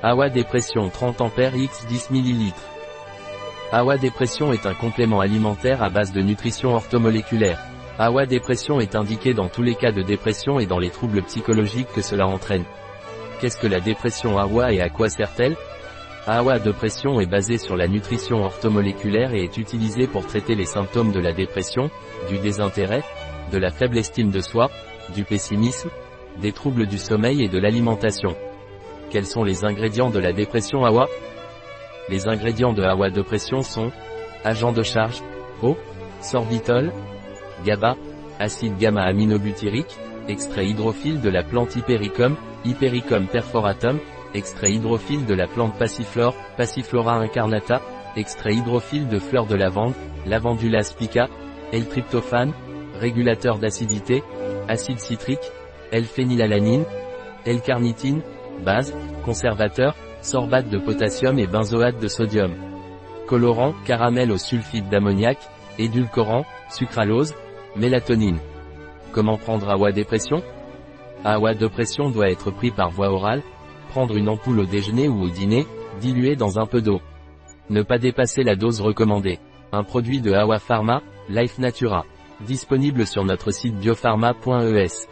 AWA Dépression 30 A x 10 ml. AWA Dépression est un complément alimentaire à base de nutrition orthomoléculaire. AWA Dépression est indiqué dans tous les cas de dépression et dans les troubles psychologiques que cela entraîne. Qu'est-ce que la dépression AWA et à quoi sert-elle? AWA Dépression est basée sur la nutrition orthomoléculaire et est utilisée pour traiter les symptômes de la dépression, du désintérêt, de la faible estime de soi, du pessimisme, des troubles du sommeil et de l'alimentation. Quels sont les ingrédients de la dépression AWA Les ingrédients de AWA dépression sont agent de charge, eau, sorbitol, GABA, acide gamma-aminobutyrique, extrait hydrophile de la plante Hypericum, Hypericum perforatum, extrait hydrophile de la plante Passiflore, Passiflora incarnata, extrait hydrophile de fleurs de lavande, Lavandula spica, L-tryptophane, régulateur d'acidité, acide citrique, L-phénylalanine, L-carnitine, base, conservateur, sorbate de potassium et benzoate de sodium. Colorant, caramel au sulfite d'ammoniac, édulcorant, sucralose, mélatonine. Comment prendre AWA dépression? AWA dépression doit être pris par voie orale, prendre une ampoule au déjeuner ou au dîner, diluée dans un peu d'eau. Ne pas dépasser la dose recommandée. Un produit de AWA Pharma, Life Natura. Disponible sur notre site biopharma.es.